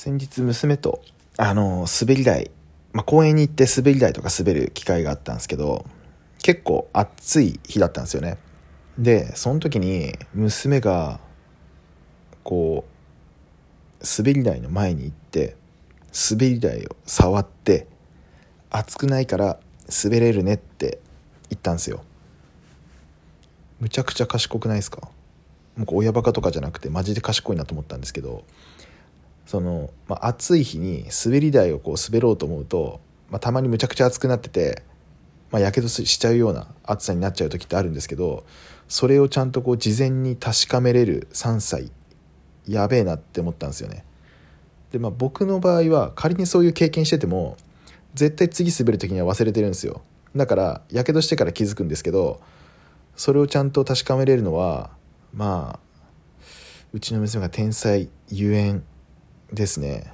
先日娘とあの滑り台、まあ、公園に行って滑り台とか滑る機会があったんですけど結構暑い日だったんですよね。でその時に娘がこう滑り台の前に行って滑り台を触って熱くないから滑れるねって言ったんですよ。むちゃくちゃ賢くないですか？もう親バカとかじゃなくてマジで賢いなと思ったんですけどその、まあ、暑い日に滑り台をこう滑ろうと思うと、まあ、たまにむちゃくちゃ暑くなっててまあ、やけどしちゃうような暑さになっちゃう時ってあるんですけどそれをちゃんとこう事前に確かめれる3歳やべえなって思ったんですよね。でまあ僕の場合は仮にそういう経験してても絶対次滑る時には忘れてるんですよ。だからやけどしてから気づくんですけどそれをちゃんと確かめれるのはまあうちの娘が天才ゆえんですね。